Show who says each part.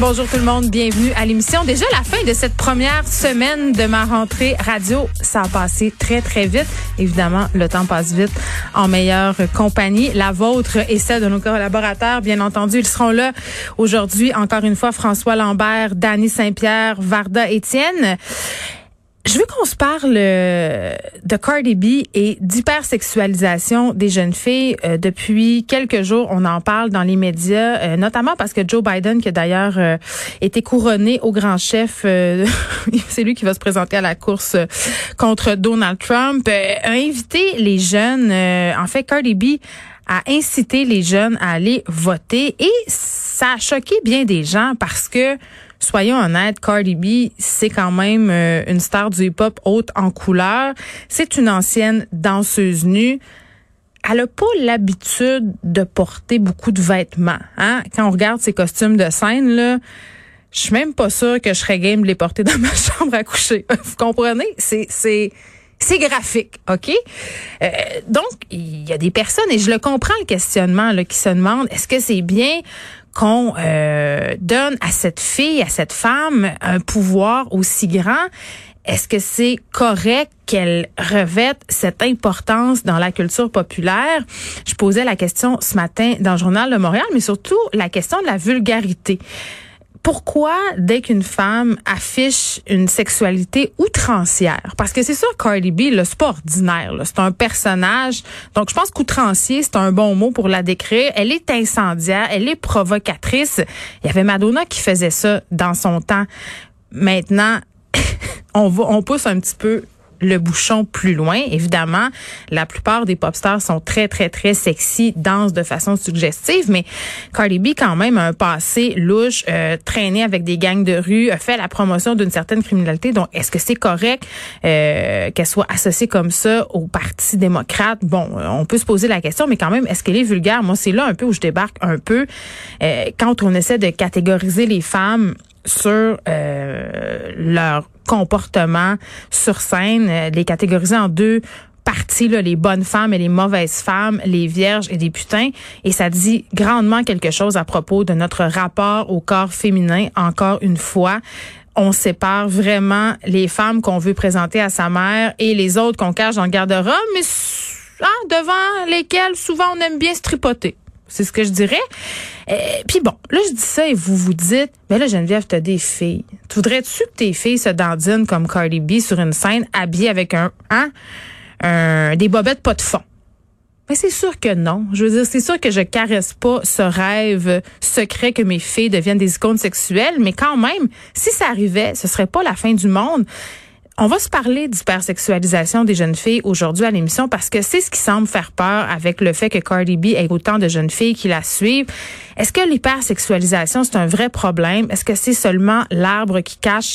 Speaker 1: Bonjour tout le monde, bienvenue à l'émission. Déjà la fin de cette première semaine de ma rentrée radio, ça a passé très très vite. Évidemment, le temps passe vite en meilleure compagnie, la vôtre et celle de nos collaborateurs. Bien entendu, ils seront là aujourd'hui encore une fois François Lambert, Dany Saint-Pierre, Varda Étienne. Je veux qu'on se parle euh, de Cardi B et d'hypersexualisation des jeunes filles. Euh, depuis quelques jours, on en parle dans les médias, euh, notamment parce que Joe Biden, qui a d'ailleurs été couronné au grand chef, c'est lui qui va se présenter à la course contre Donald Trump, a invité les jeunes, en fait Cardi B, à inciter les jeunes à aller voter et ça a choqué bien des gens parce que soyons honnêtes, Cardi B, c'est quand même euh, une star du hip-hop haute en couleur. C'est une ancienne danseuse nue. Elle a pas l'habitude de porter beaucoup de vêtements. Hein? Quand on regarde ses costumes de scène, là, je suis même pas sûre que je serais game de les porter dans ma chambre à coucher. Vous comprenez? C'est, c'est, c'est graphique, OK? Euh, donc, il y a des personnes, et je le comprends, le questionnement, là, qui se demandent, est-ce que c'est bien? Qu'on euh, donne à cette fille, à cette femme, un pouvoir aussi grand? Est-ce que c'est correct qu'elle revête cette importance dans la culture populaire? Je posais la question ce matin dans le journal de Montréal, mais surtout la question de la vulgarité pourquoi dès qu'une femme affiche une sexualité outrancière, parce que c'est sûr Cardi B, c'est pas ordinaire, c'est un personnage, donc je pense qu'outrancier, c'est un bon mot pour la décrire. Elle est incendiaire, elle est provocatrice. Il y avait Madonna qui faisait ça dans son temps. Maintenant, on va, on pousse un petit peu le bouchon plus loin. Évidemment, la plupart des pop stars sont très, très, très sexy, dansent de façon suggestive, mais Cardi B, quand même, a un passé louche, euh, traîné avec des gangs de rue, a fait la promotion d'une certaine criminalité. Donc, est-ce que c'est correct euh, qu'elle soit associée comme ça au Parti démocrate? Bon, euh, on peut se poser la question, mais quand même, est-ce qu'elle est vulgaire? Moi, c'est là un peu où je débarque un peu. Euh, quand on essaie de catégoriser les femmes sur euh, leur comportement sur scène, euh, les catégoriser en deux parties, là, les bonnes femmes et les mauvaises femmes, les vierges et les putains. Et ça dit grandement quelque chose à propos de notre rapport au corps féminin, encore une fois on sépare vraiment les femmes qu'on veut présenter à sa mère et les autres qu'on cache dans garde-robe, mais hein, devant lesquelles souvent on aime bien se tripoter. C'est ce que je dirais. Euh, Puis bon, là, je dis ça et vous vous dites, mais là, Geneviève, t'as des filles. Tu voudrais-tu que tes filles se dandinent comme Cardi B sur une scène habillée avec un, hein, un, des bobettes pas de fond? Mais c'est sûr que non. Je veux dire, c'est sûr que je caresse pas ce rêve secret que mes filles deviennent des icônes sexuelles, mais quand même, si ça arrivait, ce serait pas la fin du monde. On va se parler d'hypersexualisation des jeunes filles aujourd'hui à l'émission parce que c'est ce qui semble faire peur avec le fait que Cardi B ait autant de jeunes filles qui la suivent. Est-ce que l'hypersexualisation, c'est un vrai problème? Est-ce que c'est seulement l'arbre qui cache